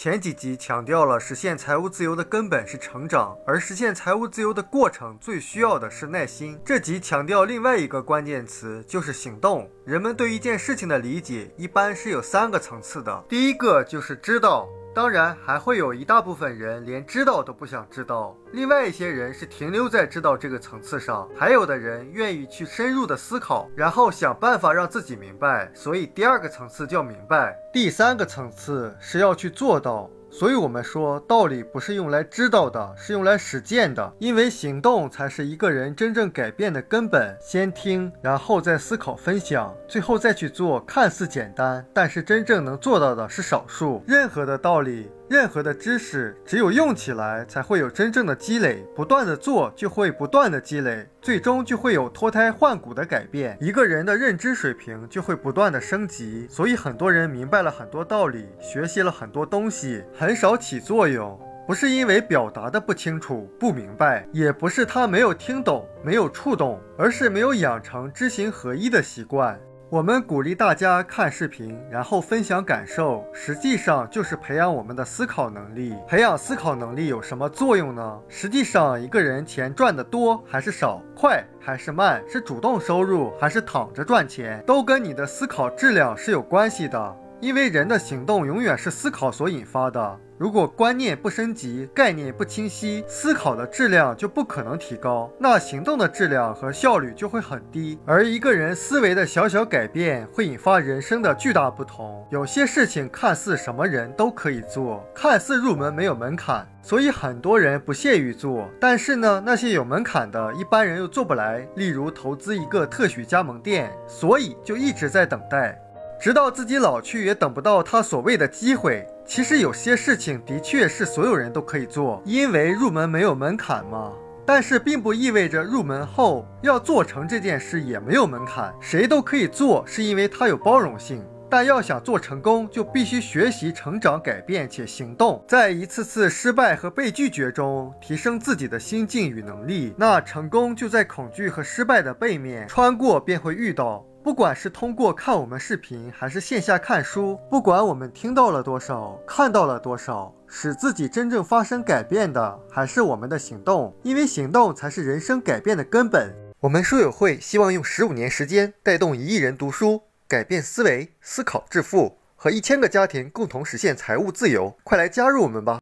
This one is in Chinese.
前几集强调了实现财务自由的根本是成长，而实现财务自由的过程最需要的是耐心。这集强调另外一个关键词就是行动。人们对一件事情的理解一般是有三个层次的，第一个就是知道。当然，还会有一大部分人连知道都不想知道，另外一些人是停留在知道这个层次上，还有的人愿意去深入的思考，然后想办法让自己明白。所以第二个层次叫明白，第三个层次是要去做到。所以，我们说道理不是用来知道的，是用来实践的。因为行动才是一个人真正改变的根本。先听，然后再思考、分享，最后再去做。看似简单，但是真正能做到的是少数。任何的道理。任何的知识，只有用起来，才会有真正的积累。不断的做，就会不断的积累，最终就会有脱胎换骨的改变。一个人的认知水平就会不断的升级。所以，很多人明白了很多道理，学习了很多东西，很少起作用。不是因为表达的不清楚、不明白，也不是他没有听懂、没有触动，而是没有养成知行合一的习惯。我们鼓励大家看视频，然后分享感受，实际上就是培养我们的思考能力。培养思考能力有什么作用呢？实际上，一个人钱赚的多还是少，快还是慢，是主动收入还是躺着赚钱，都跟你的思考质量是有关系的。因为人的行动永远是思考所引发的。如果观念不升级，概念不清晰，思考的质量就不可能提高，那行动的质量和效率就会很低。而一个人思维的小小改变，会引发人生的巨大不同。有些事情看似什么人都可以做，看似入门没有门槛，所以很多人不屑于做。但是呢，那些有门槛的，一般人又做不来。例如投资一个特许加盟店，所以就一直在等待。直到自己老去，也等不到他所谓的机会。其实有些事情的确是所有人都可以做，因为入门没有门槛嘛。但是并不意味着入门后要做成这件事也没有门槛，谁都可以做，是因为它有包容性。但要想做成功，就必须学习、成长、改变且行动，在一次次失败和被拒绝中提升自己的心境与能力。那成功就在恐惧和失败的背面，穿过便会遇到。不管是通过看我们视频，还是线下看书，不管我们听到了多少，看到了多少，使自己真正发生改变的，还是我们的行动。因为行动才是人生改变的根本。我们书友会希望用十五年时间，带动一亿人读书，改变思维，思考致富，和一千个家庭共同实现财务自由。快来加入我们吧！